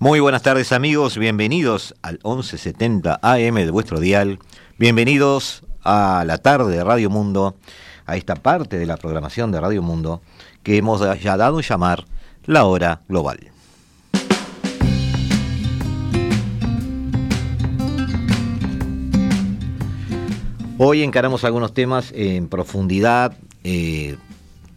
Muy buenas tardes amigos, bienvenidos al 1170 AM de vuestro dial, bienvenidos a la tarde de Radio Mundo, a esta parte de la programación de Radio Mundo que hemos ya dado llamar la hora global. Hoy encaramos algunos temas en profundidad, eh,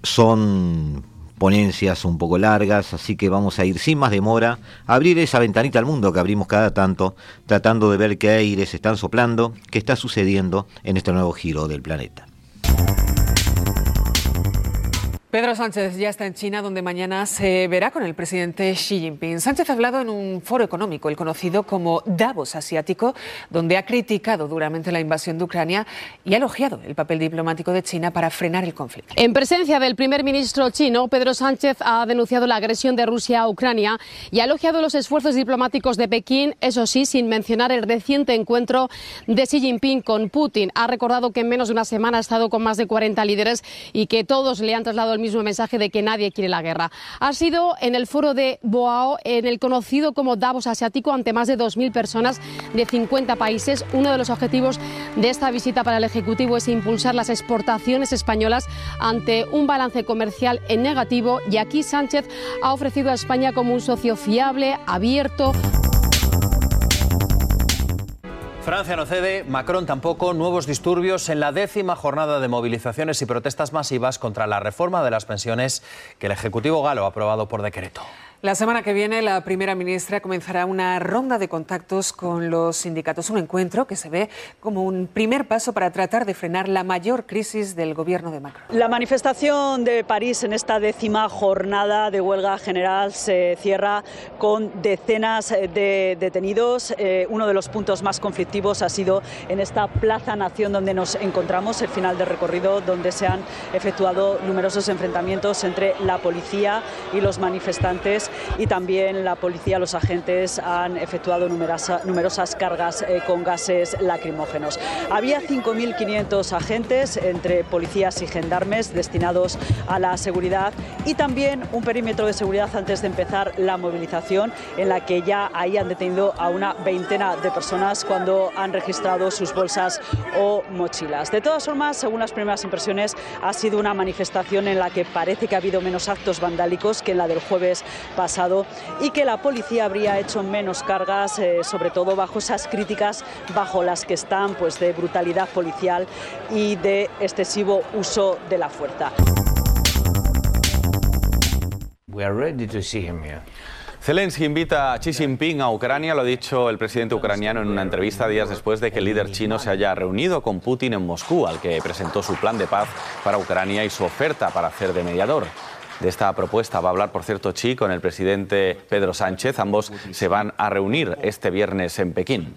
son ponencias un poco largas, así que vamos a ir sin más demora a abrir esa ventanita al mundo que abrimos cada tanto, tratando de ver qué aires están soplando, qué está sucediendo en este nuevo giro del planeta. Pedro Sánchez ya está en China, donde mañana se verá con el presidente Xi Jinping. Sánchez ha hablado en un foro económico, el conocido como Davos Asiático, donde ha criticado duramente la invasión de Ucrania y ha elogiado el papel diplomático de China para frenar el conflicto. En presencia del primer ministro chino, Pedro Sánchez ha denunciado la agresión de Rusia a Ucrania y ha elogiado los esfuerzos diplomáticos de Pekín, eso sí, sin mencionar el reciente encuentro de Xi Jinping con Putin. Ha recordado que en menos de una semana ha estado con más de 40 líderes y que todos le han trasladado el mismo mensaje de que nadie quiere la guerra. Ha sido en el foro de Boao, en el conocido como Davos Asiático, ante más de 2.000 personas de 50 países. Uno de los objetivos de esta visita para el Ejecutivo es impulsar las exportaciones españolas ante un balance comercial en negativo y aquí Sánchez ha ofrecido a España como un socio fiable, abierto. Francia no cede, Macron tampoco, nuevos disturbios en la décima jornada de movilizaciones y protestas masivas contra la reforma de las pensiones que el Ejecutivo galo ha aprobado por decreto. La semana que viene la primera ministra comenzará una ronda de contactos con los sindicatos, un encuentro que se ve como un primer paso para tratar de frenar la mayor crisis del gobierno de Macron. La manifestación de París en esta décima jornada de huelga general se cierra con decenas de detenidos. Eh, uno de los puntos más conflictivos ha sido en esta Plaza Nación donde nos encontramos, el final del recorrido, donde se han efectuado numerosos enfrentamientos entre la policía y los manifestantes y también la policía, los agentes han efectuado numerosas cargas eh, con gases lacrimógenos. Había 5.500 agentes entre policías y gendarmes destinados a la seguridad y también un perímetro de seguridad antes de empezar la movilización en la que ya ahí han detenido a una veintena de personas cuando han registrado sus bolsas o mochilas. De todas formas, según las primeras impresiones, ha sido una manifestación en la que parece que ha habido menos actos vandálicos que en la del jueves pasado y que la policía habría hecho menos cargas, eh, sobre todo bajo esas críticas bajo las que están pues, de brutalidad policial y de excesivo uso de la fuerza. Zelensky invita a Xi Jinping a Ucrania, lo ha dicho el presidente ucraniano en una entrevista días después de que el líder chino se haya reunido con Putin en Moscú, al que presentó su plan de paz para Ucrania y su oferta para hacer de mediador. De esta propuesta va a hablar, por cierto, Xi con el presidente Pedro Sánchez. Ambos se van a reunir este viernes en Pekín.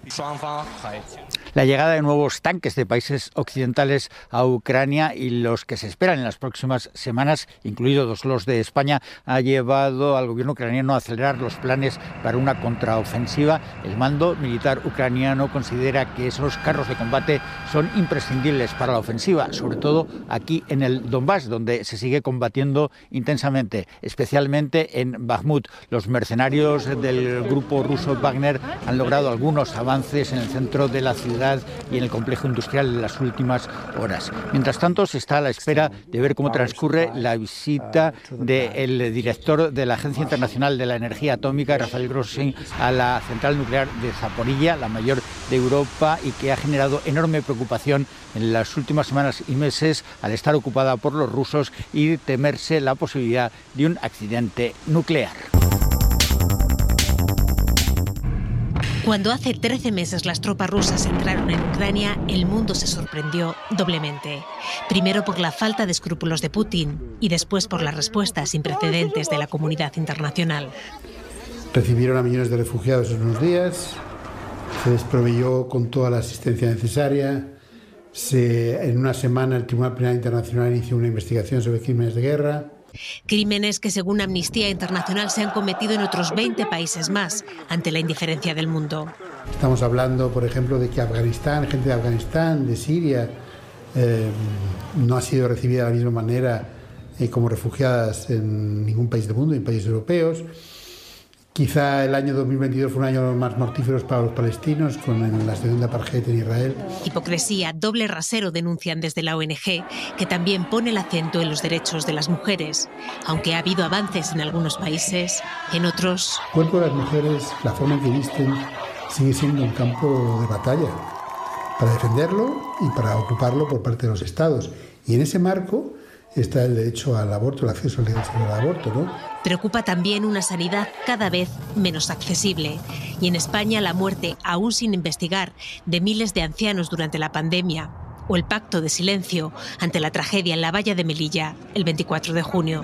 La llegada de nuevos tanques de países occidentales a Ucrania y los que se esperan en las próximas semanas, incluidos los de España, ha llevado al gobierno ucraniano a acelerar los planes para una contraofensiva. El mando militar ucraniano considera que esos carros de combate son imprescindibles para la ofensiva, sobre todo aquí en el Donbass, donde se sigue combatiendo intensamente, especialmente en Bakhmut. Los mercenarios del grupo ruso Wagner han logrado algunos avances en el centro de la ciudad y en el complejo industrial en las últimas horas. Mientras tanto, se está a la espera de ver cómo transcurre la visita del director de la Agencia Internacional de la Energía Atómica, Rafael Grossi, a la central nuclear de Zaporilla, la mayor de Europa, y que ha generado enorme preocupación en las últimas semanas y meses al estar ocupada por los rusos y temerse la posibilidad de un accidente nuclear. Cuando hace 13 meses las tropas rusas entraron en Ucrania, el mundo se sorprendió doblemente. Primero por la falta de escrúpulos de Putin y después por las respuestas sin precedentes de la comunidad internacional. recibieron a millones de refugiados en unos días, se les proveyó con toda la asistencia necesaria, en una semana el Tribunal Penal Internacional inició una investigación sobre crímenes de guerra. Crímenes que según Amnistía Internacional se han cometido en otros 20 países más ante la indiferencia del mundo. Estamos hablando, por ejemplo, de que Afganistán, gente de Afganistán, de Siria, eh, no ha sido recibida de la misma manera eh, como refugiadas en ningún país del mundo, en países europeos. Quizá el año 2022 fue un año más mortíferos para los palestinos con la de apartheid en Israel. Hipocresía, doble rasero denuncian desde la ONG, que también pone el acento en los derechos de las mujeres. Aunque ha habido avances en algunos países, en otros... El cuerpo de las mujeres, la forma en que visten, sigue siendo un campo de batalla para defenderlo y para ocuparlo por parte de los estados. Y en ese marco está el derecho al aborto, el acceso al derecho al aborto, ¿no? Preocupa también una sanidad cada vez menos accesible. Y en España la muerte, aún sin investigar, de miles de ancianos durante la pandemia o el pacto de silencio ante la tragedia en la valla de Melilla el 24 de junio.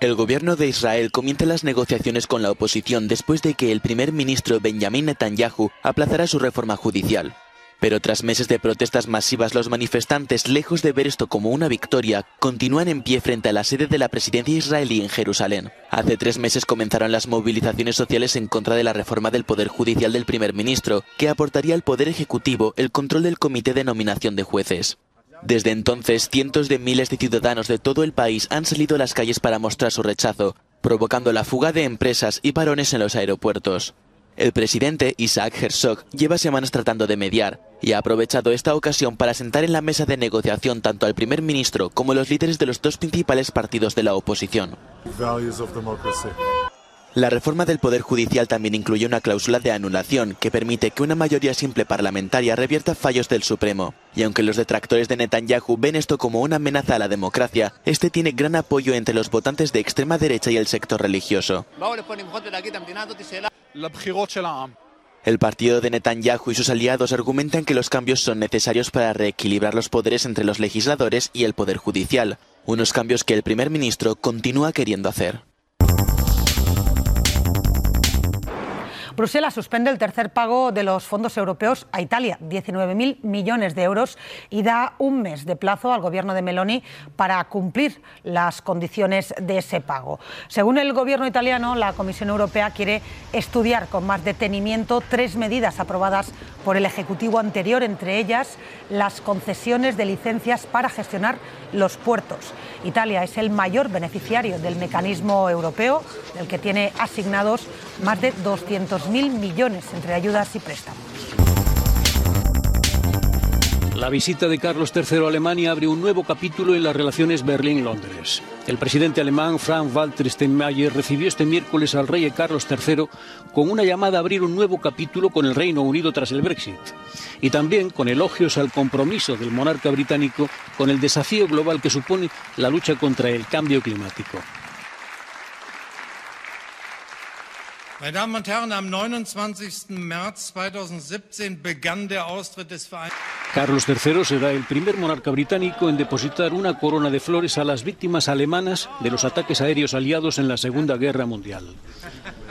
El gobierno de Israel comienza las negociaciones con la oposición después de que el primer ministro Benjamin Netanyahu aplazara su reforma judicial. Pero tras meses de protestas masivas, los manifestantes, lejos de ver esto como una victoria, continúan en pie frente a la sede de la presidencia israelí en Jerusalén. Hace tres meses comenzaron las movilizaciones sociales en contra de la reforma del Poder Judicial del primer ministro, que aportaría al Poder Ejecutivo el control del Comité de Nominación de Jueces. Desde entonces, cientos de miles de ciudadanos de todo el país han salido a las calles para mostrar su rechazo, provocando la fuga de empresas y parones en los aeropuertos. El presidente Isaac Herzog lleva semanas tratando de mediar y ha aprovechado esta ocasión para sentar en la mesa de negociación tanto al primer ministro como los líderes de los dos principales partidos de la oposición. La reforma del Poder Judicial también incluye una cláusula de anulación que permite que una mayoría simple parlamentaria revierta fallos del Supremo. Y aunque los detractores de Netanyahu ven esto como una amenaza a la democracia, este tiene gran apoyo entre los votantes de extrema derecha y el sector religioso. El partido de Netanyahu y sus aliados argumentan que los cambios son necesarios para reequilibrar los poderes entre los legisladores y el poder judicial, unos cambios que el primer ministro continúa queriendo hacer. Bruselas suspende el tercer pago de los fondos europeos a Italia, 19.000 millones de euros, y da un mes de plazo al gobierno de Meloni para cumplir las condiciones de ese pago. Según el gobierno italiano, la Comisión Europea quiere estudiar con más detenimiento tres medidas aprobadas por el Ejecutivo anterior, entre ellas las concesiones de licencias para gestionar los puertos. Italia es el mayor beneficiario del mecanismo europeo, del que tiene asignados más de 200.000 millones entre ayudas y préstamos. La visita de Carlos III a Alemania abre un nuevo capítulo en las relaciones Berlín-Londres. El presidente alemán Frank-Walter Steinmeier recibió este miércoles al rey Carlos III con una llamada a abrir un nuevo capítulo con el Reino Unido tras el Brexit y también con elogios al compromiso del monarca británico con el desafío global que supone la lucha contra el cambio climático. Meine Damen und Herren, am 29. März 2017 begann der Austritt des Vereinigten Carlos III será el primer monarca británico en depositar una corona de flores a las víctimas alemanas de los ataques aéreos aliados en la Segunda Guerra Mundial.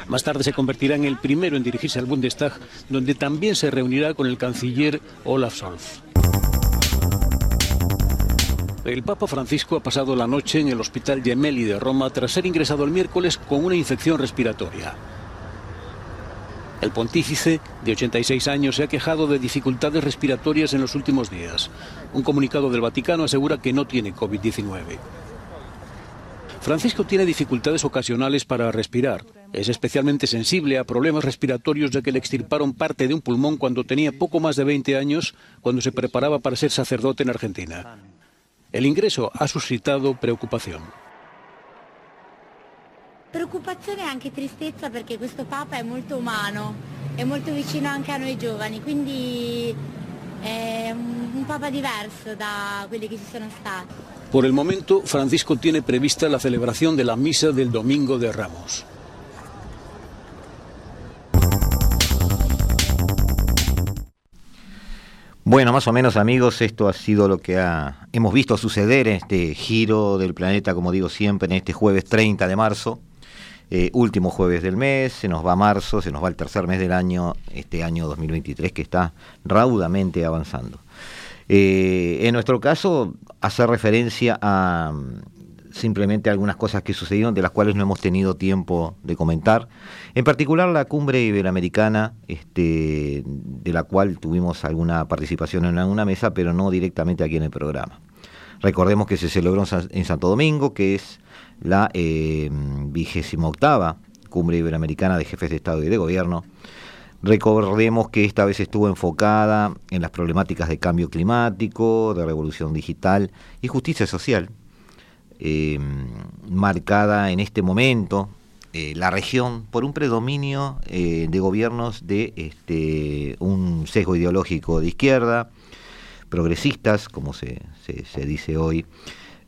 Más tarde se convertirá en el primero en dirigirse al Bundestag, donde también se reunirá con el canciller Olaf Scholz. El Papa Francisco ha pasado la noche en el Hospital Gemelli de Roma tras ser ingresado el miércoles con una infección respiratoria. El pontífice, de 86 años, se ha quejado de dificultades respiratorias en los últimos días. Un comunicado del Vaticano asegura que no tiene COVID-19. Francisco tiene dificultades ocasionales para respirar. Es especialmente sensible a problemas respiratorios ya que le extirparon parte de un pulmón cuando tenía poco más de 20 años, cuando se preparaba para ser sacerdote en Argentina. El ingreso ha suscitado preocupación. Preoccupazione e anche tristezza perché questo Papa è molto umano, è molto vicino anche a noi giovani, quindi è un Papa diverso da quelli che ci sono stati. Por el momento, Francisco tiene prevista la celebración de la misa del Domingo de Ramos. Bueno, más o menos amigos, esto ha sido lo que hemos visto suceder en este giro del planeta, como digo siempre, en este jueves 30 de marzo, eh, último jueves del mes, se nos va marzo, se nos va el tercer mes del año, este año 2023 que está raudamente avanzando. Eh, en nuestro caso, hacer referencia a simplemente algunas cosas que sucedieron de las cuales no hemos tenido tiempo de comentar. En particular la cumbre iberoamericana, este, de la cual tuvimos alguna participación en alguna mesa, pero no directamente aquí en el programa. Recordemos que se celebró en Santo Domingo, que es la eh, vigésima octava cumbre iberoamericana de jefes de Estado y de Gobierno. Recordemos que esta vez estuvo enfocada en las problemáticas de cambio climático, de revolución digital y justicia social, eh, marcada en este momento eh, la región por un predominio de gobiernos de este, un sesgo ideológico de izquierda, progresistas, como se, se, dice hoy.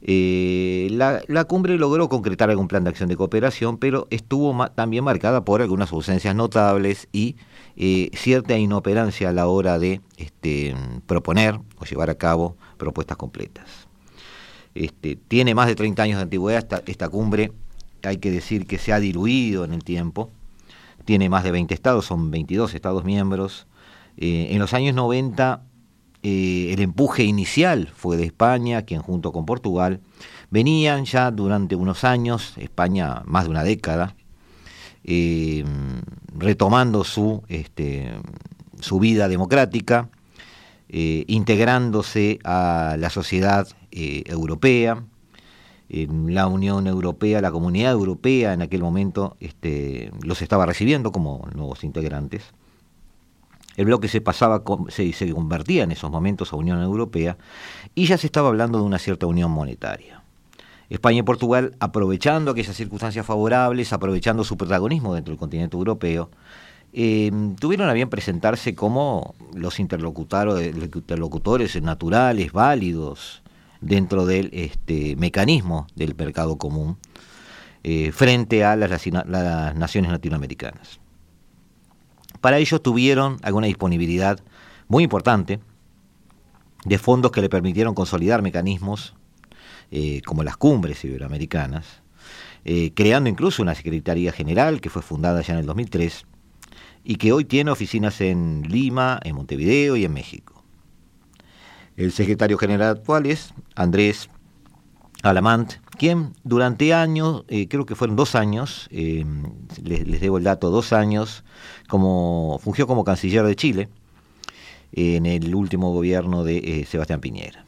La, la, cumbre logró concretar algún plan de acción de cooperación, pero estuvo también marcada por algunas ausencias notables y cierta inoperancia a la hora de este, proponer o llevar a cabo propuestas completas. Este, tiene más de 30 años de antigüedad esta, cumbre, hay que decir que se ha diluido en el tiempo, tiene más de 20 estados, son 22 estados miembros. Eh, en los años 90 eh, el empuje inicial fue de España, quien junto con Portugal venían ya durante unos años, España más de una década, eh, retomando su, este, su vida democrática, integrándose a la sociedad eh, europea, la Unión Europea, la Comunidad Europea en aquel momento este, los estaba recibiendo como nuevos integrantes. El bloque se pasaba, se, se convertía en esos momentos a Unión Europea y ya se estaba hablando de una cierta unión monetaria. España y Portugal, aprovechando aquellas circunstancias favorables, aprovechando su protagonismo dentro del continente europeo, eh, tuvieron a bien presentarse como los interlocutores naturales, válidos, dentro del este, mecanismo del mercado común eh, frente a las, las naciones latinoamericanas. Para ello tuvieron alguna disponibilidad muy importante de fondos que le permitieron consolidar mecanismos eh, como las cumbres iberoamericanas, eh, creando incluso una Secretaría General que fue fundada ya en el 2003 y que hoy tiene oficinas en Lima, en Montevideo y en México. El secretario general actual es Andrés Alamant, quien durante años, eh, creo que fueron dos años, eh, les, debo el dato, dos años, como fungió como canciller de Chile en el último gobierno de eh, Sebastián Piñera.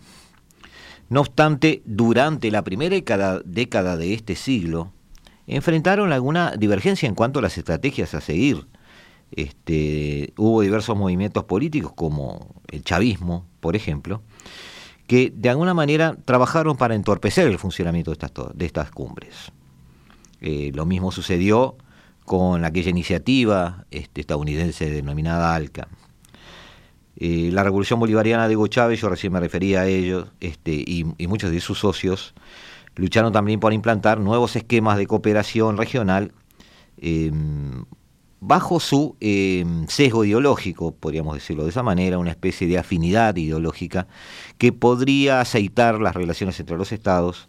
No obstante, durante la primera década de este siglo, enfrentaron alguna divergencia en cuanto a las estrategias a seguir. Este, hubo diversos movimientos políticos como el chavismo, por ejemplo, que de alguna manera trabajaron para entorpecer el funcionamiento de estas, de estas cumbres. Eh, lo mismo sucedió con aquella iniciativa este, estadounidense denominada ALCA. Eh, la revolución bolivariana de Hugo Chávez, yo recién me refería a ellos, este, y, muchos de sus socios lucharon también por implantar nuevos esquemas de cooperación regional em, bajo su em, sesgo ideológico, podríamos decirlo de esa manera, una especie de afinidad ideológica que podría aceitar las relaciones entre los estados,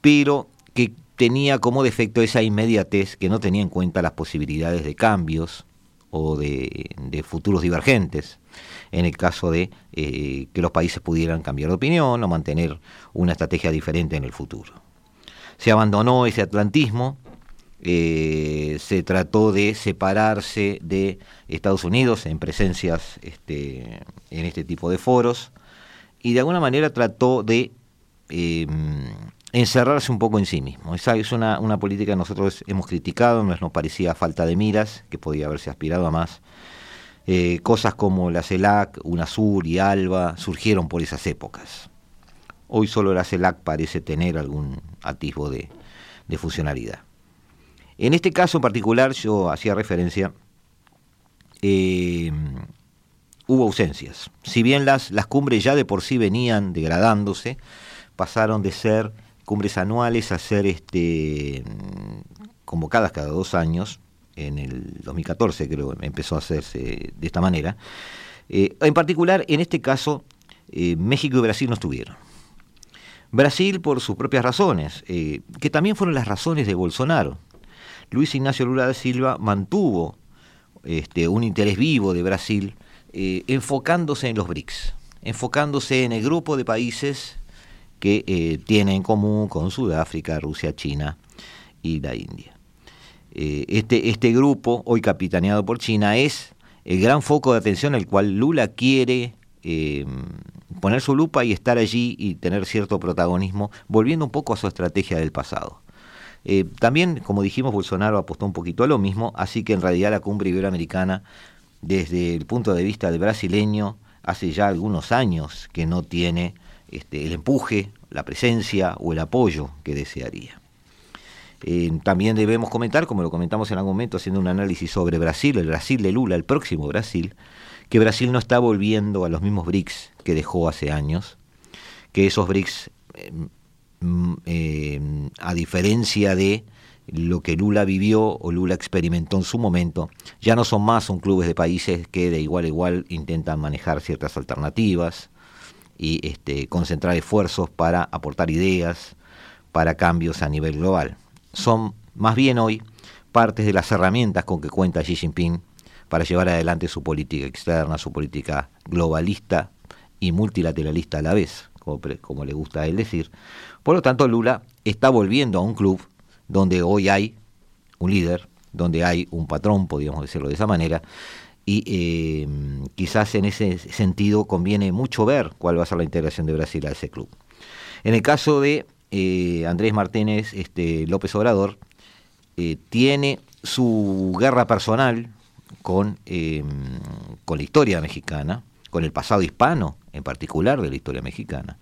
pero que tenía como defecto esa inmediatez que no tenía en cuenta las posibilidades de cambios o de, futuros divergentes, en el caso de eh, que los países pudieran cambiar de opinión o mantener una estrategia diferente en el futuro. Se abandonó ese atlantismo, eh, se trató de separarse de Estados Unidos en presencias este, en este tipo de foros y de alguna manera trató de em, encerrarse un poco en sí mismo. Esa es una, política que nosotros hemos criticado, nos, nos parecía falta de miras, que podía haberse aspirado a más. Eh, cosas como la CELAC, UNASUR y ALBA surgieron por esas épocas. Hoy solo la CELAC parece tener algún atisbo de funcionalidad. En este caso en particular yo hacía referencia, eh, hubo ausencias. Si bien las, las cumbres ya de por sí venían degradándose, pasaron de ser cumbres anuales a ser este, convocadas cada dos años, en el 2014 creo empezó a hacerse de esta manera, Eh, en particular, en este caso, eh, México y Brasil no estuvieron. Brasil por sus propias razones, que también fueron las razones de Bolsonaro. Luis Ignacio Lula da Silva mantuvo este, un interés vivo de Brasil enfocándose en los BRICS, enfocándose en el grupo de países que eh, tiene en común con Sudáfrica, Rusia, China y la India. este, este grupo, hoy capitaneado por China, es el gran foco de atención al cual Lula quiere eh, poner su lupa y estar allí y tener cierto protagonismo, volviendo un poco a su estrategia del pasado. Eh, también, como dijimos, Bolsonaro apostó un poquito a lo mismo, así que en realidad la cumbre iberoamericana, desde el punto de vista del brasileño, hace ya algunos años que no tiene este, el empuje, la presencia o el apoyo que desearía. Eh, también debemos comentar, como lo comentamos en algún momento haciendo un análisis sobre Brasil, el Brasil de Lula, el próximo Brasil, que Brasil no está volviendo a los mismos BRICS que dejó hace años, que esos BRICS, mm, eh, a diferencia de lo que Lula vivió o Lula experimentó en su momento, ya no son más un clubes de países que de igual a igual intentan manejar ciertas alternativas y este, concentrar esfuerzos para aportar ideas para cambios a nivel global son más bien hoy partes de las herramientas con que cuenta Xi Jinping para llevar adelante su política externa, su política globalista y multilateralista a la vez, como, le gusta él decir. Por lo tanto, Lula está volviendo a un club donde hoy hay un líder, donde hay un patrón, podríamos decirlo de esa manera, y eh, quizás en ese sentido conviene mucho ver cuál va a ser la integración de Brasil a ese club. En el caso de eh, Andrés Martínez este, López Obrador eh, tiene su guerra personal con, con la historia mexicana, con el pasado hispano en particular de la historia mexicana.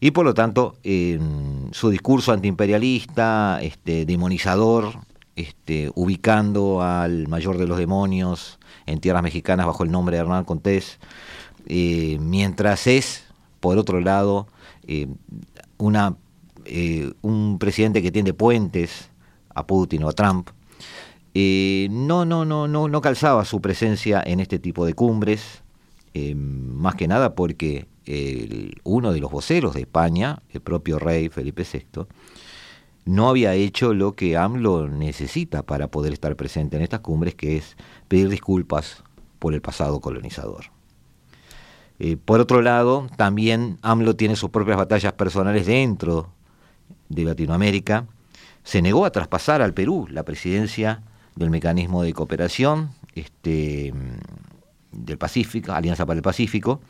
Y por lo tanto, em, su discurso antiimperialista, este, demonizador, este, ubicando al mayor de los demonios en tierras mexicanas bajo el nombre de Hernán Contés, eh, mientras es, por otro lado, una eh, un presidente que tiende puentes a Putin o a Trump, eh, no, no, no, no, no calzaba su presencia en este tipo de cumbres, eh, más que nada porque uno de los voceros de España, el propio rey Felipe VI, no había hecho lo que AMLO necesita para poder estar presente en estas cumbres, que es pedir disculpas por el pasado colonizador. por otro lado, también AMLO tiene sus propias batallas personales dentro de Latinoamérica, se negó a traspasar al Perú la presidencia del mecanismo de cooperación este, del Pacífico, Alianza para el Pacífico.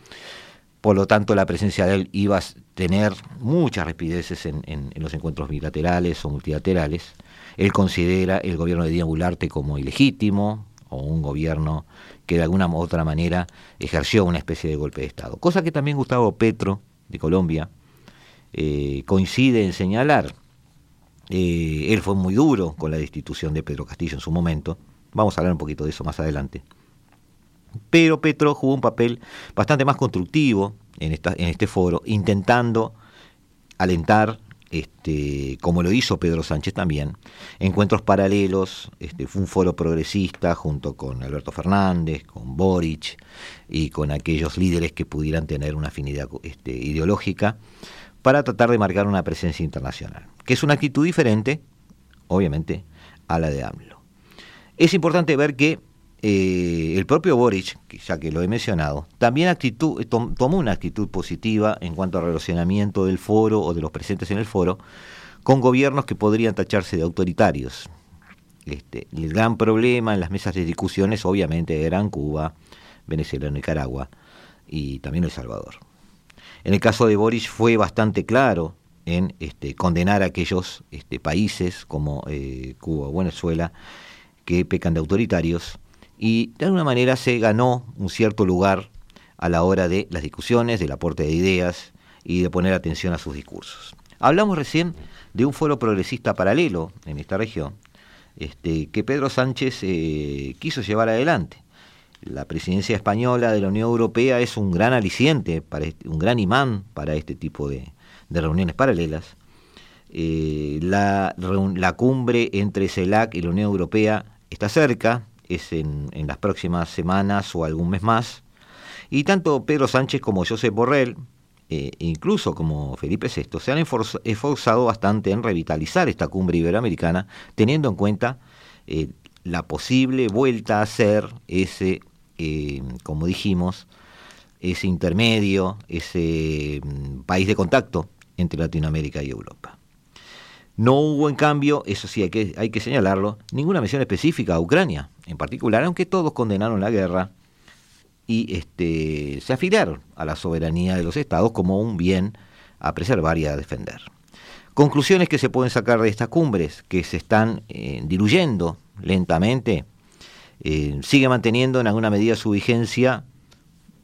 Por lo tanto, la presencia de él iba a tener muchas rapideces en, los encuentros bilaterales o multilaterales. Él considera el gobierno de Díaz Bularte como ilegítimo o un gobierno que de alguna u otra manera ejerció una especie de golpe de Estado. Cosa que también Gustavo Petro, de Colombia, eh, coincide en señalar. Eh, él fue muy duro con la destitución de Pedro Castillo en su momento. Vamos a hablar un poquito de eso más adelante. Pero Petro jugó un papel bastante más constructivo en, esta, en este foro, intentando alentar, este, como lo hizo Pedro Sánchez también, encuentros paralelos. Este, fue un foro progresista junto con Alberto Fernández, con Boric y con aquellos líderes que pudieran tener una afinidad este, ideológica para tratar de marcar una presencia internacional, que es una actitud diferente, obviamente, a la de AMLO. Es importante ver que eh, el propio Boric, ya que lo he mencionado, también actitud, tomó una actitud positiva en cuanto al relacionamiento del foro o de los presentes en el foro con gobiernos que podrían tacharse de autoritarios. Este, el gran problema en las mesas de discusiones obviamente eran Cuba, Venezuela, Nicaragua y también El Salvador. En el caso de Boris fue bastante claro en este, condenar a aquellos este, países como eh, Cuba o Venezuela que pecan de autoritarios y de alguna manera se ganó un cierto lugar a la hora de las discusiones, del aporte de ideas y de poner atención a sus discursos. Hablamos recién de un foro progresista paralelo en esta región este, que Pedro Sánchez eh, quiso llevar adelante la presidencia española de la Unión Europea es un gran aliciente, para este, un gran imán para este tipo de, reuniones paralelas. Eh, la, cumbre entre CELAC y la Unión Europea está cerca, es en, las próximas semanas o algún mes más. Y tanto Pedro Sánchez como Josep Borrell, eh, incluso como Felipe VI, se han esforzado bastante en revitalizar esta cumbre iberoamericana, teniendo en cuenta eh, la posible vuelta a ser ese, eh, como dijimos, ese intermedio, ese mm, país de contacto entre Latinoamérica y Europa. No hubo, en cambio, eso sí hay que, hay que señalarlo, ninguna mención específica a Ucrania, en particular, aunque todos condenaron la guerra y este, se afiliaron a la soberanía de los estados como un bien a preservar y a defender. Conclusiones que se pueden sacar de estas cumbres, que se están eh, diluyendo lentamente, eh, sigue manteniendo en alguna medida su vigencia,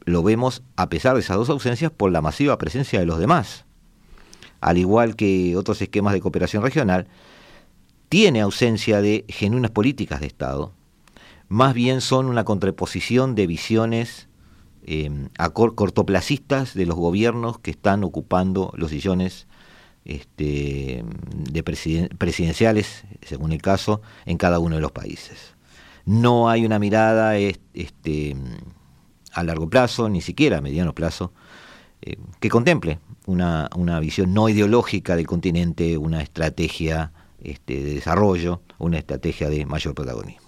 lo vemos a pesar de esas dos ausencias, por la masiva presencia de los demás. Al igual que otros esquemas de cooperación regional, tiene ausencia de genuinas políticas de Estado, más bien son una contraposición de visiones eh, cortoplacistas de los gobiernos que están ocupando los sillones este, de presidenciales, según el caso, en cada uno de los países. No hay una mirada este, a largo plazo, ni siquiera a mediano plazo, eh, que contemple una, visión no ideológica del continente, una estrategia este, de desarrollo, una estrategia de mayor protagonismo.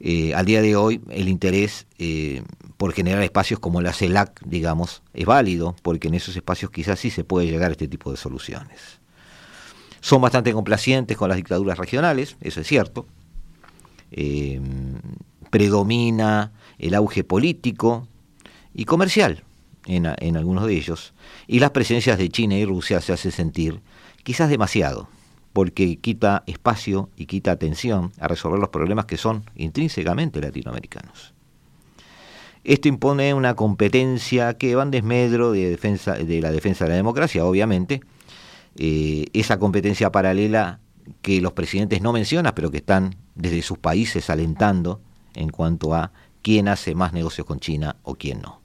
Eh, al día de hoy el interés eh, por generar espacios como la CELAC, digamos, es válido, porque en esos espacios quizás sí se puede llegar a este tipo de soluciones. Son bastante complacientes con las dictaduras regionales, eso es cierto. Eh, predomina el auge político y comercial en, algunos de ellos, y las presencias de China y Rusia se hacen sentir quizás demasiado porque quita espacio y quita atención a resolver los problemas que son intrínsecamente latinoamericanos. Esto impone una competencia que va desmedro de, defensa, de la defensa de la democracia, obviamente, eh, esa competencia paralela que los presidentes no mencionan, pero que están desde sus países alentando en cuanto a quién hace más negocios con China o quién no.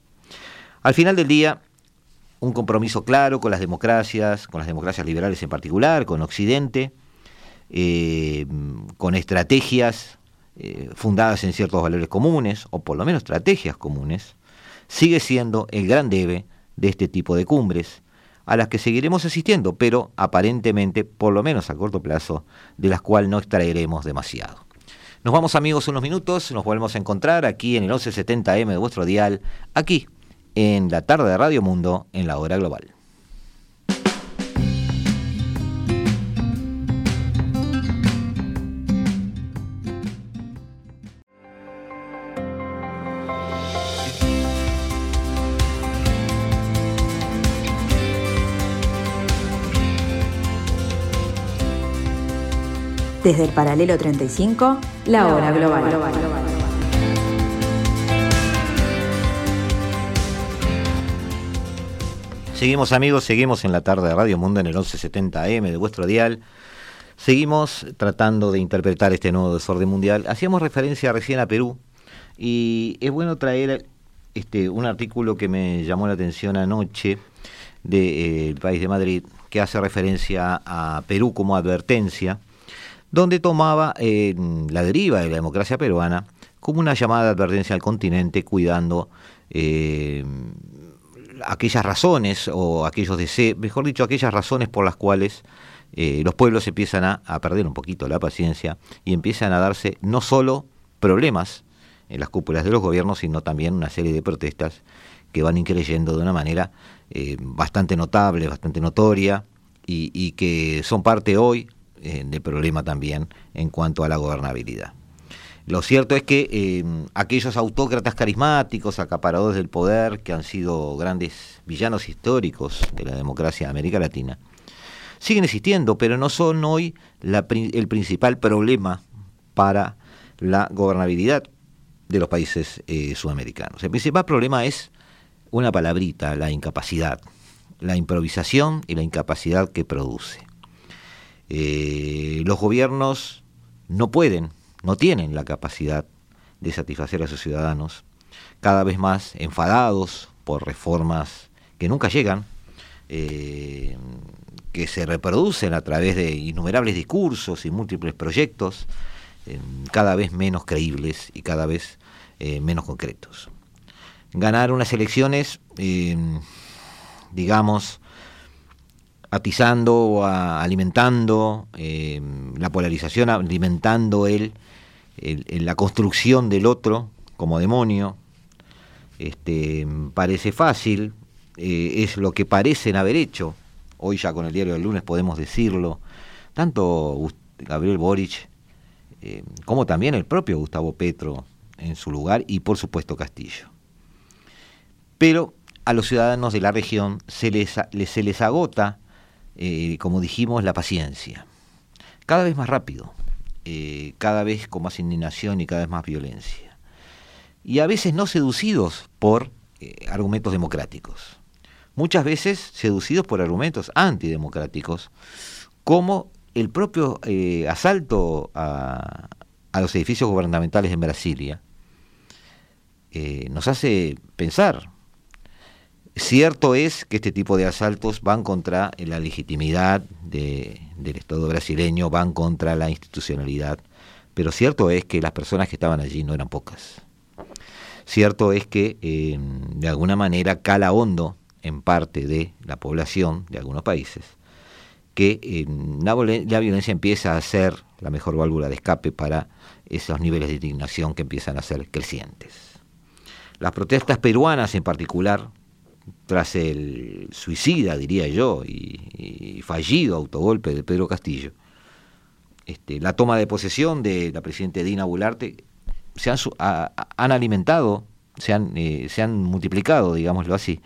Al final del día, un compromiso claro con las democracias, con las democracias liberales en particular, con Occidente, eh, con estrategias eh, fundadas en ciertos valores comunes, o por lo menos estrategias comunes, sigue siendo el gran debe de este tipo de cumbres, a las que seguiremos asistiendo, pero aparentemente, por lo menos a corto plazo, de las cuales no extraeremos demasiado. Nos vamos amigos unos minutos, nos volvemos a encontrar aquí en el 1170M de vuestro dial, aquí en la tarde de Radio Mundo en la hora global. Desde el paralelo 35, la hora global. Seguimos amigos, seguimos en la tarde de Radio Mundo en el 1170M de vuestro dial. Seguimos tratando de interpretar este nuevo desorden mundial. Hacíamos referencia recién a Perú y es bueno traer este, un artículo que me llamó la atención anoche del país de Madrid que hace referencia a Perú como advertencia, donde tomaba eh, la deriva de la democracia peruana como una llamada de advertencia al continente cuidando eh, aquellas razones o aquellos deseos, mejor dicho, aquellas razones por las cuales eh, los pueblos empiezan a, perder un poquito la paciencia y empiezan a darse no solo problemas en las cúpulas de los gobiernos, sino también una serie de protestas que van increyendo de una manera eh, bastante notable, bastante notoria y, que son parte hoy eh, del problema también en cuanto a la gobernabilidad. Lo cierto es que em, aquellos autócratas carismáticos, acaparadores del poder, que han sido grandes villanos históricos de la democracia de América Latina, siguen existiendo, pero no son hoy el principal problema para la gobernabilidad de los países eh, sudamericanos. El principal problema es una palabrita, la incapacidad, la improvisación y la incapacidad que produce. Eh, los gobiernos no pueden no tienen la capacidad de satisfacer a sus ciudadanos, cada vez más enfadados por reformas que nunca llegan, eh, que se reproducen a través de innumerables discursos y múltiples proyectos, eh, cada vez menos creíbles y cada vez eh, menos concretos. ganar unas elecciones, digamos, atizando o alimentando la polarización, alimentando el, la construcción del otro como demonio. Este, parece fácil, eh, es lo que parecen haber hecho. Hoy ya con el diario del lunes podemos decirlo. Tanto Gabriel Boric como también el propio Gustavo Petro en su lugar y por supuesto Castillo. Pero a los ciudadanos de la región se les, se les agota, eh, como dijimos, la paciencia. Cada vez más rápido, eh, cada vez con más indignación y cada vez más violencia. Y a veces no seducidos por eh, argumentos democráticos. Muchas veces seducidos por argumentos antidemocráticos, como el propio asalto a, a los edificios gubernamentales en Brasilia, eh, nos hace pensar. Cierto es que este tipo de asaltos van contra la legitimidad del Estado brasileño, van contra la institucionalidad, pero cierto es que las personas que estaban allí no eran pocas. Cierto es que eh, de alguna manera cala hondo en parte de la población de algunos países que eh, la, la, violencia empieza a ser la mejor válvula de escape para esos niveles de indignación que empiezan a ser crecientes. Las protestas peruanas en particular, tras el suicida, diría yo, y, fallido autogolpe de Pedro Castillo, este, la toma de posesión de la presidenta Dina Bularte, se han, han alimentado, se han, eh, se han multiplicado, digámoslo así.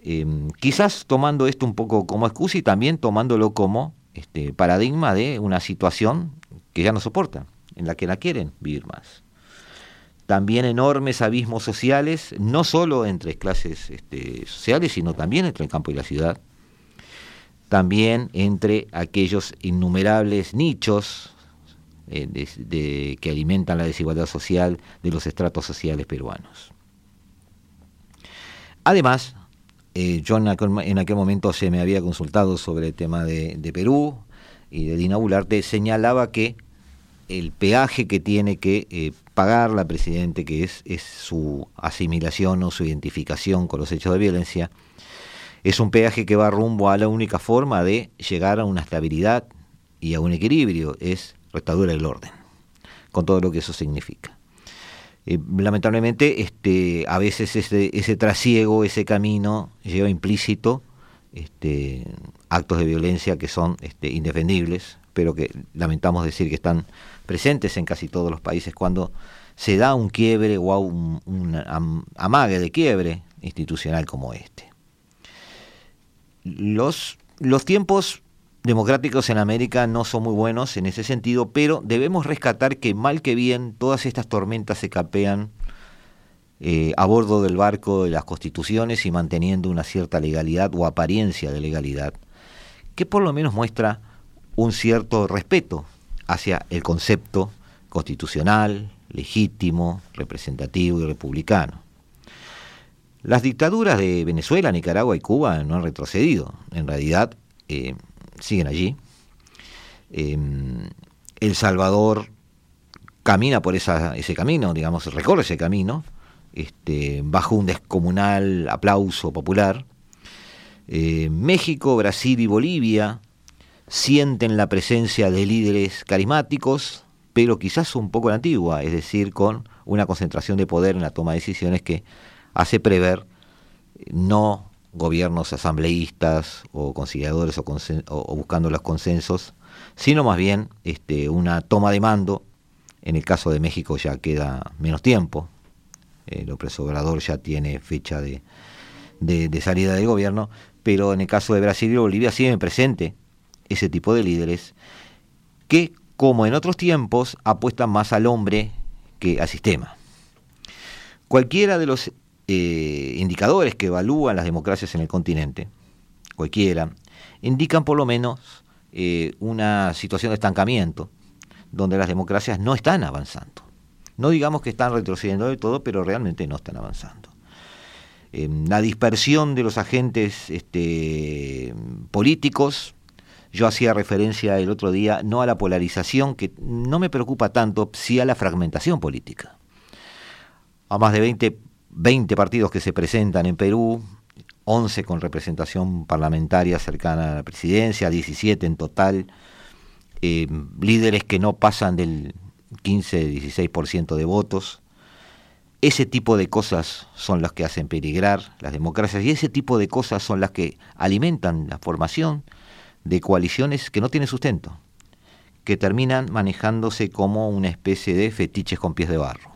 Em, quizás tomando esto un poco como excusa y también tomándolo como este, paradigma de una situación que ya no soportan, en la que la quieren vivir más también enormes abismos sociales, no solo entre clases este, sociales, sino también entre el campo y la ciudad, también entre aquellos innumerables nichos eh, que alimentan la desigualdad social de los estratos sociales peruanos. Además, eh, yo en aquel, momento se me había consultado sobre el tema de, Perú y de Dina Bularte, señalaba que el peaje que tiene que eh, pagar la Presidente, que es, es su asimilación o su identificación con los hechos de violencia, es un peaje que va rumbo a la única forma de llegar a una estabilidad y a un equilibrio, es restaurar el orden, con todo lo que eso significa. Eh, lamentablemente, este, a veces ese, ese trasiego, ese camino, lleva implícito este, actos de violencia que son este, indefendibles, pero que lamentamos decir que están presentes en casi todos los países cuando se da un quiebre o un, amague de quiebre institucional como este. Los, los tiempos democráticos en América no son muy buenos en ese sentido, pero debemos rescatar que mal que bien todas estas tormentas se capean eh, a bordo del barco de las constituciones y manteniendo una cierta legalidad o apariencia de legalidad, que por lo menos muestra un cierto respeto hacia el concepto constitucional, legítimo, representativo y republicano. Las dictaduras de Venezuela, Nicaragua y Cuba no han retrocedido, en realidad eh, siguen allí. Em, el Salvador camina por ese camino, digamos, recorre ese camino, este, bajo un descomunal aplauso popular. Eh, México, Brasil y Bolivia sienten la presencia de líderes carismáticos, pero quizás un poco la antigua, es decir, con una concentración de poder en la toma de decisiones que hace prever no gobiernos asambleístas o conciliadores o, buscando los consensos, sino más bien este, una toma de mando. En el caso de México ya queda menos tiempo, el opresor Obrador ya tiene fecha de, de salida del gobierno, pero en el caso de Brasil y Bolivia siguen presente ese tipo de líderes que, como en otros tiempos, apuestan más al hombre que al sistema. Cualquiera de los eh, indicadores que evalúan las democracias en el continente, cualquiera, indican por lo menos eh, una situación de estancamiento, donde las democracias no están avanzando. No digamos que están retrocediendo del todo, pero realmente no están avanzando. Eh, la dispersión de los agentes este, políticos yo hacía referencia el otro día no a la polarización, que no me preocupa tanto, sí a la fragmentación política. A más de 20 20 partidos que se presentan en Perú, 11 con representación parlamentaria cercana a la presidencia, 17 en total, eh, líderes que no pasan del 15-16% de votos. Ese tipo de cosas son las que hacen peligrar las democracias y ese tipo de cosas son las que alimentan la formación de coaliciones que no tienen sustento, que terminan manejándose como una especie de fetiches con pies de barro.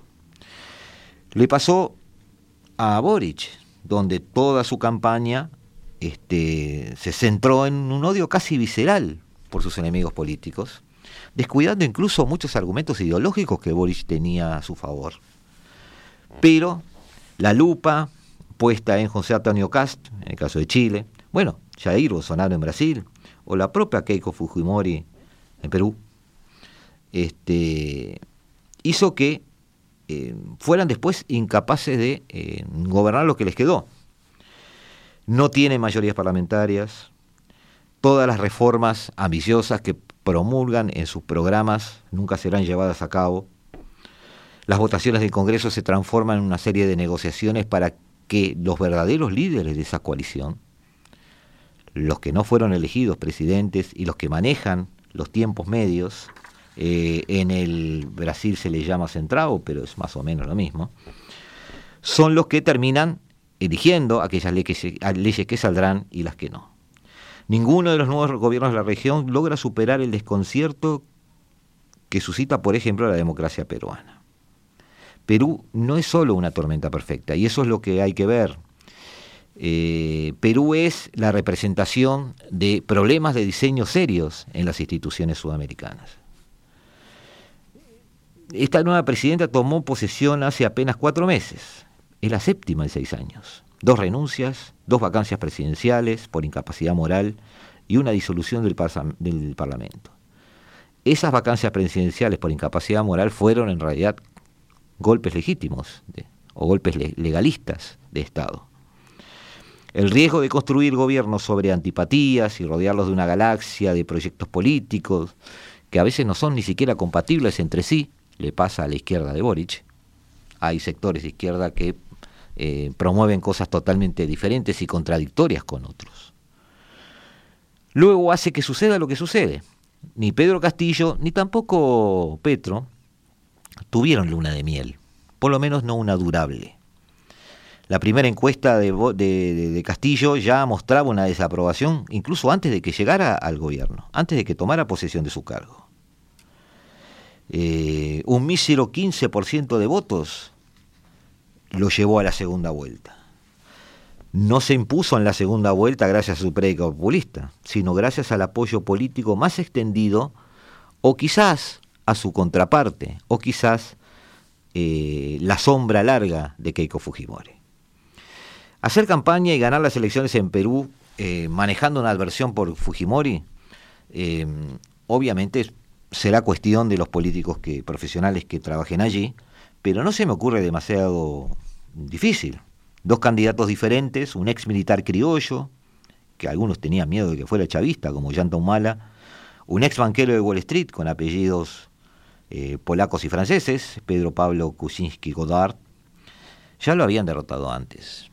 Le pasó a Boric, donde toda su campaña este, se centró en un odio casi visceral por sus enemigos políticos, descuidando incluso muchos argumentos ideológicos que Boric tenía a su favor. Pero la lupa puesta en José Antonio Cast, en el caso de Chile, bueno, Jair Bolsonaro en Brasil, la propia Keiko Fujimori en Perú, este, hizo que eh, fueran después incapaces de eh, gobernar lo que les quedó. No tienen mayorías parlamentarias, todas las reformas ambiciosas que promulgan en sus programas nunca serán llevadas a cabo. Las votaciones del Congreso se transforman en una serie de negociaciones para que los verdaderos líderes de esa coalición, los que no fueron elegidos presidentes y los que manejan los tiempos medios, eh, en el Brasil se le llama centrado, pero es más o menos lo mismo, son los que terminan eligiendo aquellas leyes que saldrán y las que no. Ninguno de los nuevos gobiernos de la región logra superar el desconcierto que suscita, por ejemplo, la democracia peruana. Perú no es solo una tormenta perfecta, y eso es lo que hay que ver. Eh, Perú es la representación de problemas de diseño serios en las instituciones sudamericanas. Esta nueva presidenta tomó posesión hace apenas cuatro meses. Es la séptima en seis años. Dos renuncias, dos vacancias presidenciales por incapacidad moral y una disolución del, Parlamento. Esas vacancias presidenciales por incapacidad moral fueron en realidad golpes legítimos o golpes legalistas de Estado. El riesgo de construir gobiernos sobre antipatías y rodearlos de una galaxia de proyectos políticos que a veces no son ni siquiera compatibles entre sí, le pasa a la izquierda de Boric. Hay sectores de izquierda que eh, promueven cosas totalmente diferentes y contradictorias con otros. Luego hace que suceda lo que sucede. Ni Pedro Castillo, ni tampoco Petro tuvieron luna de miel, por lo menos no una durable. La primera encuesta de, Castillo ya mostraba una desaprobación incluso antes de que llegara al gobierno, antes de que tomara posesión de su cargo. Eh, un mísero 15% de votos lo llevó a la segunda vuelta. No se impuso en la segunda vuelta gracias a su prédica populista, sino gracias al apoyo político más extendido, o quizás a su contraparte, o quizás eh, la sombra larga de Keiko Fujimori. Hacer campaña y ganar las elecciones en Perú eh, manejando una adversión por Fujimori, obviamente será cuestión de los políticos que, profesionales que trabajen allí, pero no se me ocurre demasiado difícil. Dos candidatos diferentes, un ex militar criollo, que algunos tenían miedo de que fuera chavista, como Yanta Humala, un ex banquero de Wall Street con apellidos eh, polacos y franceses, Pedro Pablo Kuczynski Godard, ya lo habían derrotado antes.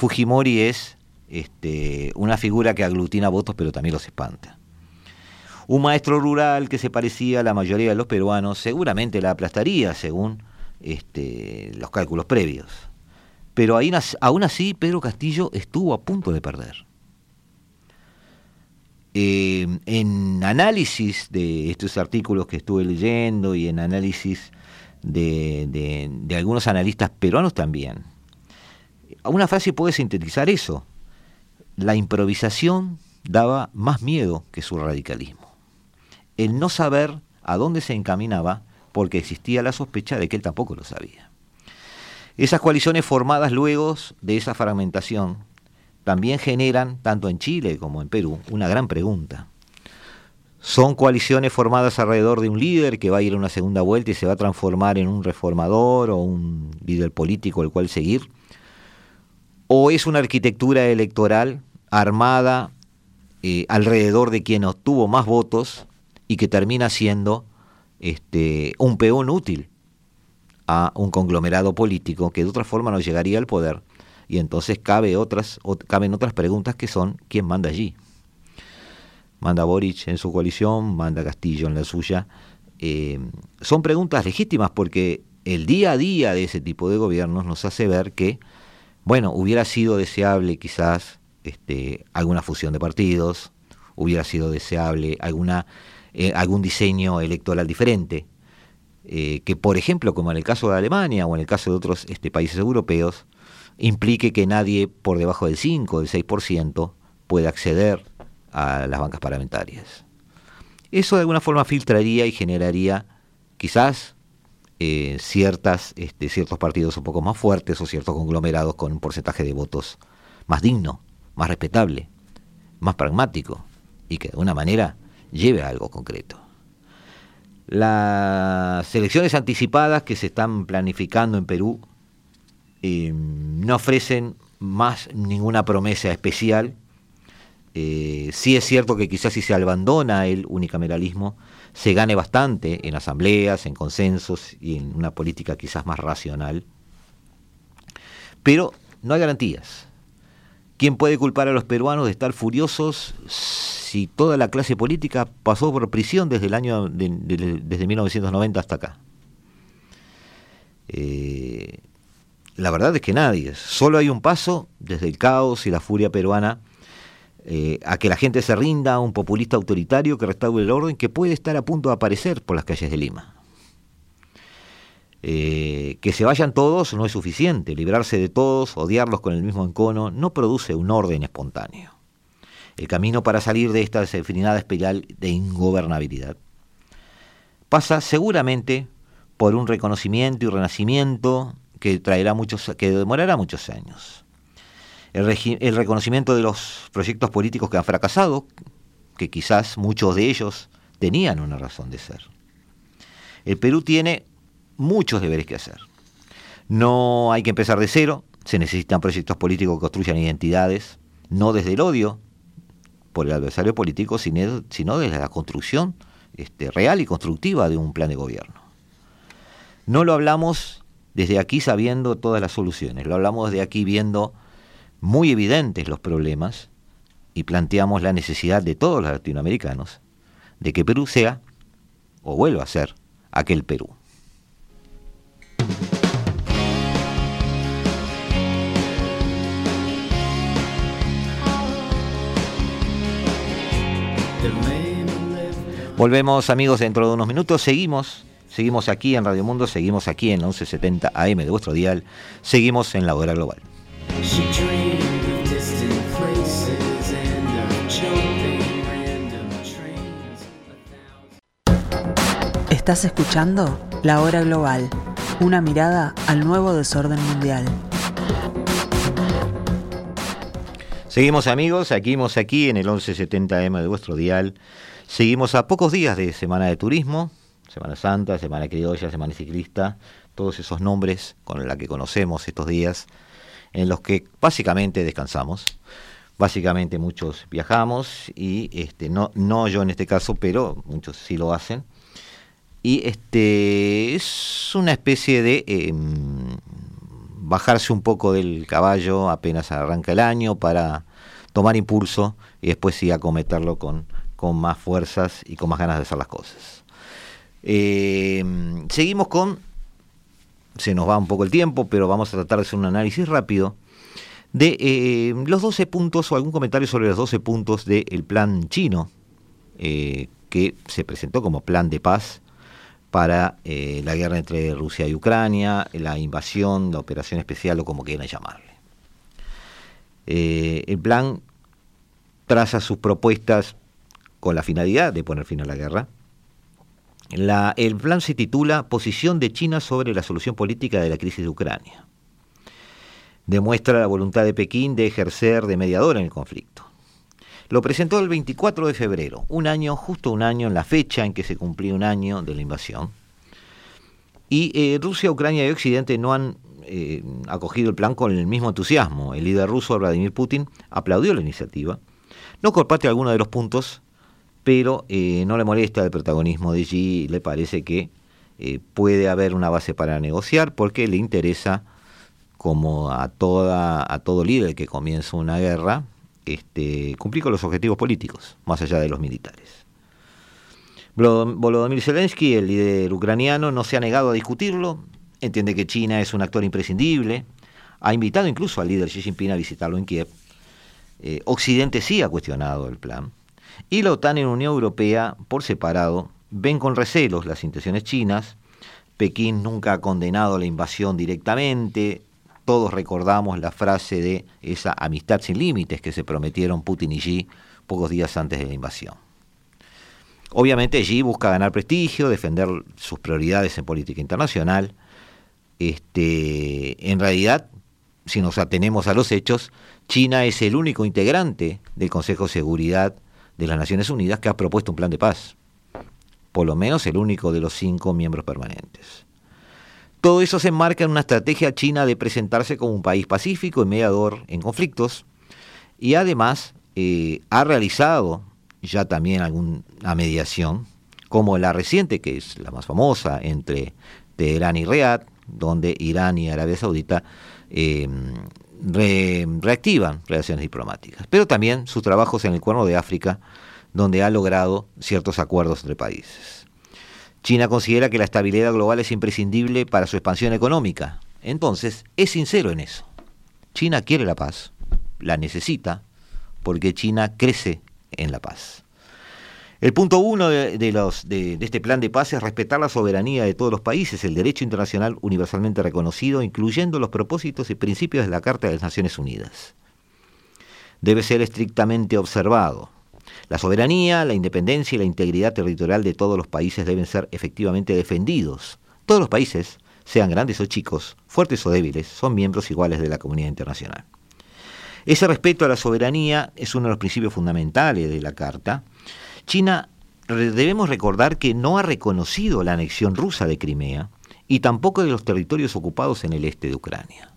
Fujimori es este, una figura que aglutina votos pero también los espanta. Un maestro rural que se parecía a la mayoría de los peruanos seguramente la aplastaría según este, los cálculos previos. Pero aún así Pedro Castillo estuvo a punto de perder. Eh, en análisis de estos artículos que estuve leyendo y en análisis de algunos analistas peruanos también, una frase puede sintetizar eso. La improvisación daba más miedo que su radicalismo el no saber a dónde se encaminaba porque existía la sospecha de que él tampoco lo sabía. Esas coaliciones formadas luego de esa fragmentación también generan, tanto en Chile como en Perú, una gran pregunta. ¿Son coaliciones formadas alrededor de un líder que va a ir a una segunda vuelta y se va a transformar en un reformador o un líder político al cual seguir? ¿O es una arquitectura electoral armada eh, alrededor de quien obtuvo más votos y que termina siendo este, un peón útil a un conglomerado político que de otra forma no llegaría al poder y entonces cabe otras, caben otras preguntas que son ¿quién manda allí? Manda Boric en su coalición, manda Castillo en la suya. Eh, son preguntas legítimas porque el día a día de ese tipo de gobiernos nos hace ver que, bueno, hubiera sido deseable quizás este, alguna fusión de partidos, hubiera sido deseable alguna, eh, algún diseño electoral diferente, eh, que por ejemplo, como en el caso de Alemania o en el caso de otros este, países europeos, implique que nadie por debajo del 5 o del 6% pueda acceder a las bancas parlamentarias. Eso de alguna forma filtraría y generaría quizás eh, ciertas, este, ciertos partidos un poco más fuertes o ciertos conglomerados con un porcentaje de votos más digno, más respetable, más pragmático y que de alguna manera lleve a algo concreto. Las elecciones anticipadas que se están planificando en Perú eh, no ofrecen más ninguna promesa especial. Eh, sí es cierto que quizás si se abandona el unicameralismo, se gane bastante en asambleas, en consensos y en una política quizás más racional. Pero no hay garantías. ¿Quién puede culpar a los peruanos de estar furiosos si toda la clase política pasó por prisión desde el año desde 1990 hasta acá? Eh, la verdad es que nadie. Solo hay un paso desde el caos y la furia peruana eh, a que la gente se rinda a un populista autoritario que restaure el orden que puede estar a punto de aparecer por las calles de Lima. Eh, que se vayan todos no es suficiente. Librarse de todos, odiarlos con el mismo encono, no produce un orden espontáneo. El camino para salir de esta desafinada espiral de ingobernabilidad pasa seguramente por un reconocimiento y renacimiento que traerá muchos, que demorará muchos años. El, reconocimiento de los proyectos políticos que han fracasado, que quizás muchos de ellos tenían una razón de ser. El Perú tiene muchos deberes que hacer. No hay que empezar de cero, se necesitan proyectos políticos que construyan identidades, no desde el odio por el adversario político, sino, desde la construcción este, real y constructiva de un plan de gobierno. No lo hablamos desde aquí sabiendo todas las soluciones. Lo hablamos desde aquí viendo muy evidentes los problemas y planteamos la necesidad de todos los latinoamericanos de que Perú sea o vuelva a ser aquel Perú. Volvemos amigos dentro de unos minutos, seguimos Seguimos aquí en Radio Mundo, seguimos aquí en 1170 AM de vuestro dial, seguimos en la hora global. Estás escuchando La Hora Global, una mirada al nuevo desorden mundial. Seguimos amigos, seguimos aquí en el 1170 AM de vuestro dial. Seguimos a pocos días de Semana de Turismo, Semana Santa, Semana Criolla, Semana Ciclista, todos esos nombres con los que conocemos estos días, en los que básicamente descansamos. Básicamente muchos viajamos y este, no, no yo en este caso, pero muchos sí lo hacen. Y este es una especie de em, bajarse un poco del caballo apenas arranca el año para tomar impulso y después sí acometerlo con, con más fuerzas y con más ganas de hacer las cosas. Eh, seguimos con, se nos va un poco el tiempo, pero vamos a tratar de hacer un análisis rápido de eh, los 12 puntos o algún comentario sobre los 12 puntos del plan chino eh, que se presentó como plan de paz para la guerra entre Rusia y Ucrania, la invasión, la operación especial o como quieran llamarle. el plan traza sus propuestas con la finalidad de poner fin a la guerra, el plan se titula Posición de China sobre la solución política de la crisis de Ucrania. Demuestra la voluntad de Pekín de ejercer de mediador en el conflicto. Lo presentó el 24 de febrero, un año, justo un año en la fecha en que se cumplió un año de la invasión. Y eh, Rusia, Ucrania y Occidente no han eh, acogido el plan con el mismo entusiasmo. El líder ruso, Vladimir Putin, aplaudió la iniciativa. No comparte algunos de los puntos pero eh, no le molesta el protagonismo de Xi, le parece que puede haber una base para negociar porque le interesa, como a, toda, a todo líder que comienza una guerra, este, cumplir con los objetivos políticos, más allá de los militares. Volodymyr Zelensky, el líder ucraniano, no se ha negado a discutirlo, entiende que China es un actor imprescindible, ha invitado incluso al líder Xi Jinping a visitarlo en Kiev. Eh, Occidente sí ha cuestionado el plan. Y la OTAN y la Unión Europea, por separado, ven con recelos las intenciones chinas. Pekín nunca ha condenado la invasión directamente. Todos recordamos la frase de esa amistad sin límites que se prometieron Putin y Xi pocos días antes de la invasión. Obviamente Xi busca ganar prestigio, defender sus prioridades en política internacional. Este, en realidad, si nos atenemos a los hechos, China es el único integrante del Consejo de Seguridad de las Naciones Unidas que ha propuesto un plan de paz. Por lo menos el único de los cinco miembros permanentes. Todo eso se enmarca en una estrategia china de presentarse como un país pacífico y mediador en conflictos y además eh, ha realizado ya también alguna mediación, como la reciente, que es la más famosa, entre Teherán y Riad, donde Irán y Arabia Saudita eh, reactivan relaciones diplomáticas. Pero también sus trabajos en el Cuerno de África, donde ha logrado ciertos acuerdos entre países. China considera que la estabilidad global es imprescindible para su expansión económica. Entonces, es sincero en eso. China quiere la paz, la necesita, porque China crece en la paz. El punto uno de, este plan de paz es respetar la soberanía de todos los países, el derecho internacional universalmente reconocido, incluyendo los propósitos y principios de la Carta de las Naciones Unidas. Debe ser estrictamente observado. La soberanía, la independencia y la integridad territorial de todos los países deben ser efectivamente defendidos. Todos los países, sean grandes o chicos, fuertes o débiles, son miembros iguales de la comunidad internacional. Ese respeto a la soberanía es uno de los principios fundamentales de la Carta. China, debemos recordar que no ha reconocido la anexión rusa de Crimea y tampoco de los territorios ocupados en el este de Ucrania.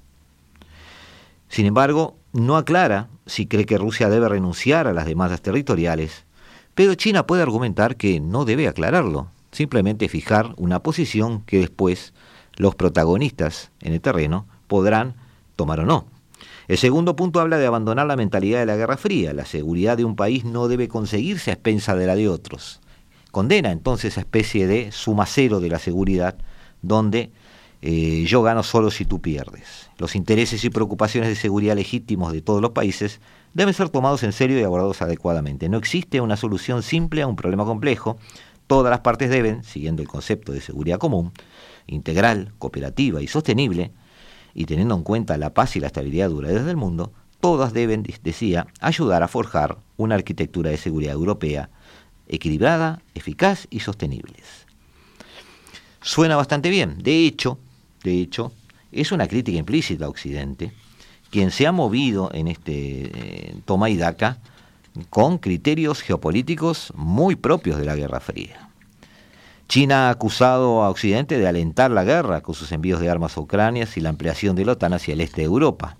Sin embargo, no aclara si cree que Rusia debe renunciar a las demandas territoriales, pero China puede argumentar que no debe aclararlo, simplemente fijar una posición que después los protagonistas en el terreno podrán tomar o no. El segundo punto habla de abandonar la mentalidad de la Guerra Fría. La seguridad de un país no debe conseguirse a expensa de la de otros. Condena entonces esa especie de suma cero de la seguridad, donde eh, yo gano solo si tú pierdes. Los intereses y preocupaciones de seguridad legítimos de todos los países deben ser tomados en serio y abordados adecuadamente. No existe una solución simple a un problema complejo. Todas las partes deben, siguiendo el concepto de seguridad común, integral, cooperativa y sostenible, y teniendo en cuenta la paz y la estabilidad duraderas del mundo, todas deben, decía, ayudar a forjar una arquitectura de seguridad europea equilibrada, eficaz y sostenible. Suena bastante bien. De hecho, de hecho, es una crítica implícita a Occidente, quien se ha movido en este eh, toma y daca con criterios geopolíticos muy propios de la Guerra Fría. China ha acusado a Occidente de alentar la guerra con sus envíos de armas a Ucrania y la ampliación de la OTAN hacia el este de Europa.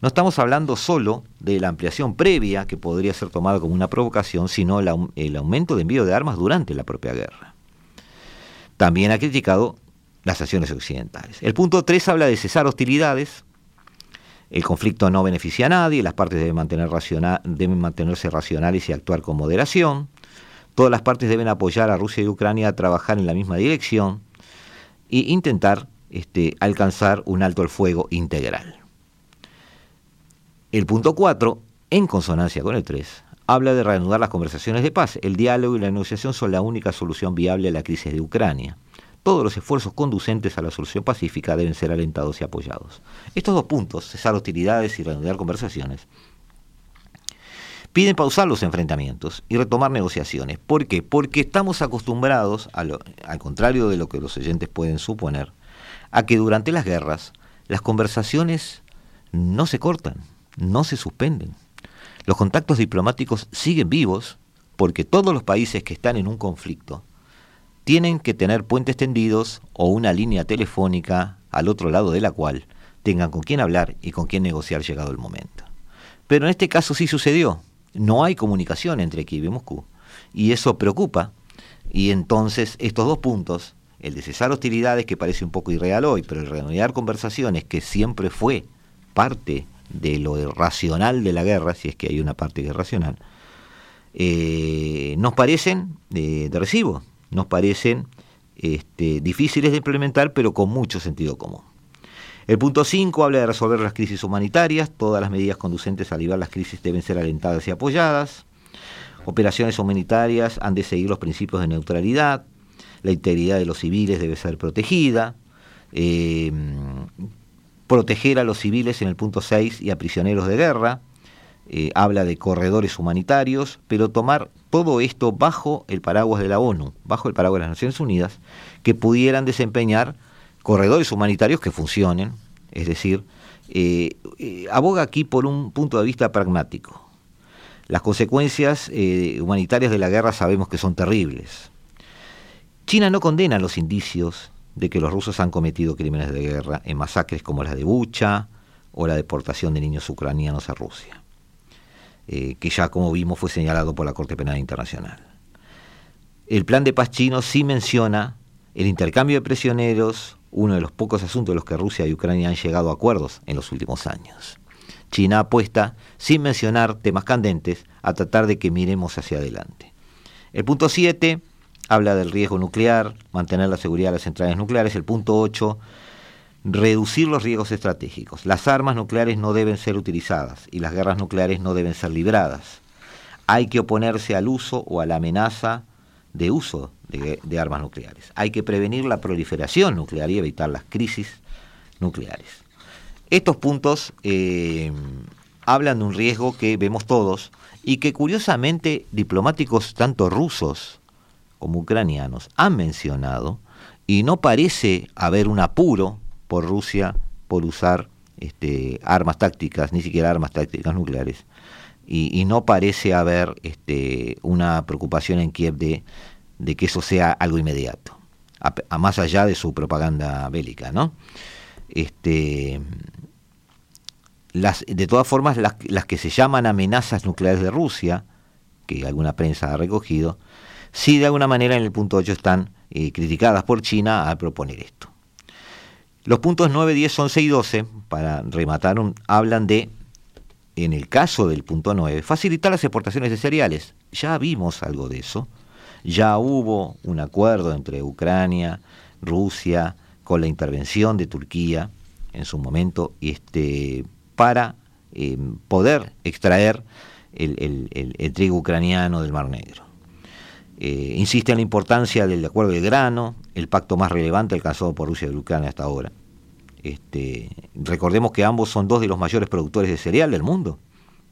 No estamos hablando solo de la ampliación previa, que podría ser tomada como una provocación, sino el, aumento de envío de armas durante la propia guerra. También ha criticado las acciones occidentales. El punto 3 habla de cesar hostilidades. El conflicto no beneficia a nadie, las partes deben, mantener deben mantenerse racionales y actuar con moderación. Todas las partes deben apoyar a Rusia y Ucrania a trabajar en la misma dirección e intentar este, alcanzar un alto al fuego integral. El punto 4, en consonancia con el 3, habla de reanudar las conversaciones de paz. El diálogo y la negociación son la única solución viable a la crisis de Ucrania. Todos los esfuerzos conducentes a la solución pacífica deben ser alentados y apoyados. Estos dos puntos, cesar hostilidades y reanudar conversaciones, piden pausar los enfrentamientos y retomar negociaciones. ¿Por qué? Porque estamos acostumbrados, al contrario de lo que los oyentes pueden suponer, a que durante las guerras las conversaciones no se cortan, no se suspenden. Los contactos diplomáticos siguen vivos porque todos los países que están en un conflicto tienen que tener puentes tendidos o una línea telefónica al otro lado de la cual tengan con quién hablar y con quién negociar llegado el momento. Pero en este caso sí sucedió. No hay comunicación entre Kiev y Moscú. Y eso preocupa. Y entonces estos dos puntos el de cesar hostilidades, que parece un poco irreal hoy, pero el reanudar conversaciones, que siempre fue parte de lo racional de la guerra, si es que hay una parte que es eh, nos parecen de, recibo, nos parecen este, difíciles de implementar, pero con mucho sentido común. El punto 5 habla de resolver las crisis humanitarias, todas las medidas conducentes a aliviar las crisis deben ser alentadas y apoyadas. Operaciones humanitarias han de seguir los principios de neutralidad, la integridad de los civiles debe ser protegida, eh, proteger a los civiles en el punto 6 y a prisioneros de guerra, eh, habla de corredores humanitarios, pero tomar todo esto bajo el paraguas de la ONU, bajo el paraguas de las Naciones Unidas, que pudieran desempeñar corredores humanitarios que funcionen, es decir, eh, eh, aboga aquí por un punto de vista pragmático. Las consecuencias humanitarias de la guerra sabemos que son terribles. China no condena los indicios de que los rusos han cometido crímenes de guerra en masacres como la de Bucha o la deportación de niños ucranianos a Rusia. Eh, que ya como vimos fue señalado por la Corte Penal Internacional. El plan de paz chino sí menciona el intercambio de prisioneros, uno de los pocos asuntos en los que Rusia y Ucrania han llegado a acuerdos en los últimos años. China apuesta, sin mencionar temas candentes, a tratar de que miremos hacia adelante. El punto 7 habla del riesgo nuclear, mantener la seguridad de las centrales nucleares. El punto 8 reducir los riesgos estratégicos. Las armas nucleares no deben ser utilizadas y las guerras nucleares no deben ser libradas. Hay que oponerse al uso o a la amenaza de uso de, armas nucleares. Hay que prevenir la proliferación nuclear y evitar las crisis nucleares. Estos puntos eh, hablan de un riesgo que vemos todos y que curiosamente diplomáticos tanto rusos como ucranianos han mencionado y no parece haber un apuro por Rusia por usar este, armas tácticas, ni siquiera armas tácticas nucleares. Y, no parece haber este, una preocupación en Kiev de, que eso sea algo inmediato, a, más allá de su propaganda bélica. ¿no? Este, de todas formas, las, las que se llaman amenazas nucleares de Rusia, que alguna prensa ha recogido, sí de alguna manera en el punto 8 están eh, criticadas por China al proponer esto. Los puntos 9, 10, 11 y 12, para rematar, hablan de, en el caso del punto 9, facilitar las exportaciones de cereales. Ya vimos algo de eso. Ya hubo un acuerdo entre Ucrania, Rusia, con la intervención de Turquía en su momento, este, para eh, poder extraer el, trigo ucraniano del Mar Negro. Eh, insiste en la importancia del acuerdo de grano, el pacto más relevante alcanzado por Rusia y Ucrania hasta ahora. Este, recordemos que ambos son dos de los mayores productores de cereal del mundo,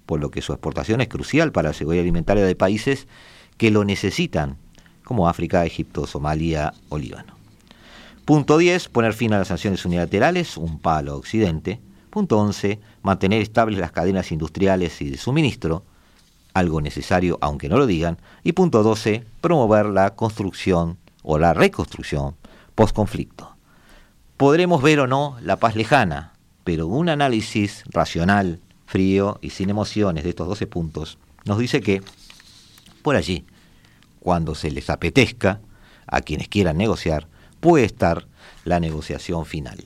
por lo que su exportación es crucial para la seguridad alimentaria de países que lo necesitan, como África, Egipto, Somalia o Líbano. Punto 10, poner fin a las sanciones unilaterales, un palo Occidente. Punto 11, mantener estables las cadenas industriales y de suministro, algo necesario aunque no lo digan. Y punto 12, promover la construcción o la reconstrucción post-conflicto. Podremos ver o no la paz lejana, pero un análisis racional, frío y sin emociones de estos 12 puntos nos dice que por allí, cuando se les apetezca a quienes quieran negociar, puede estar la negociación final.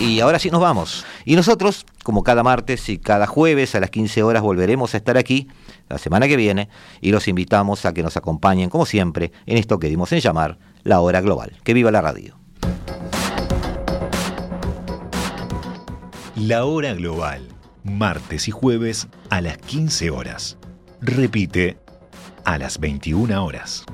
Y ahora sí nos vamos. Y nosotros, como cada martes y cada jueves a las 15 horas, volveremos a estar aquí la semana que viene y los invitamos a que nos acompañen, como siempre, en esto que dimos en llamar la hora global. Que viva la radio. La hora global, martes y jueves a las 15 horas. Repite a las 21 horas.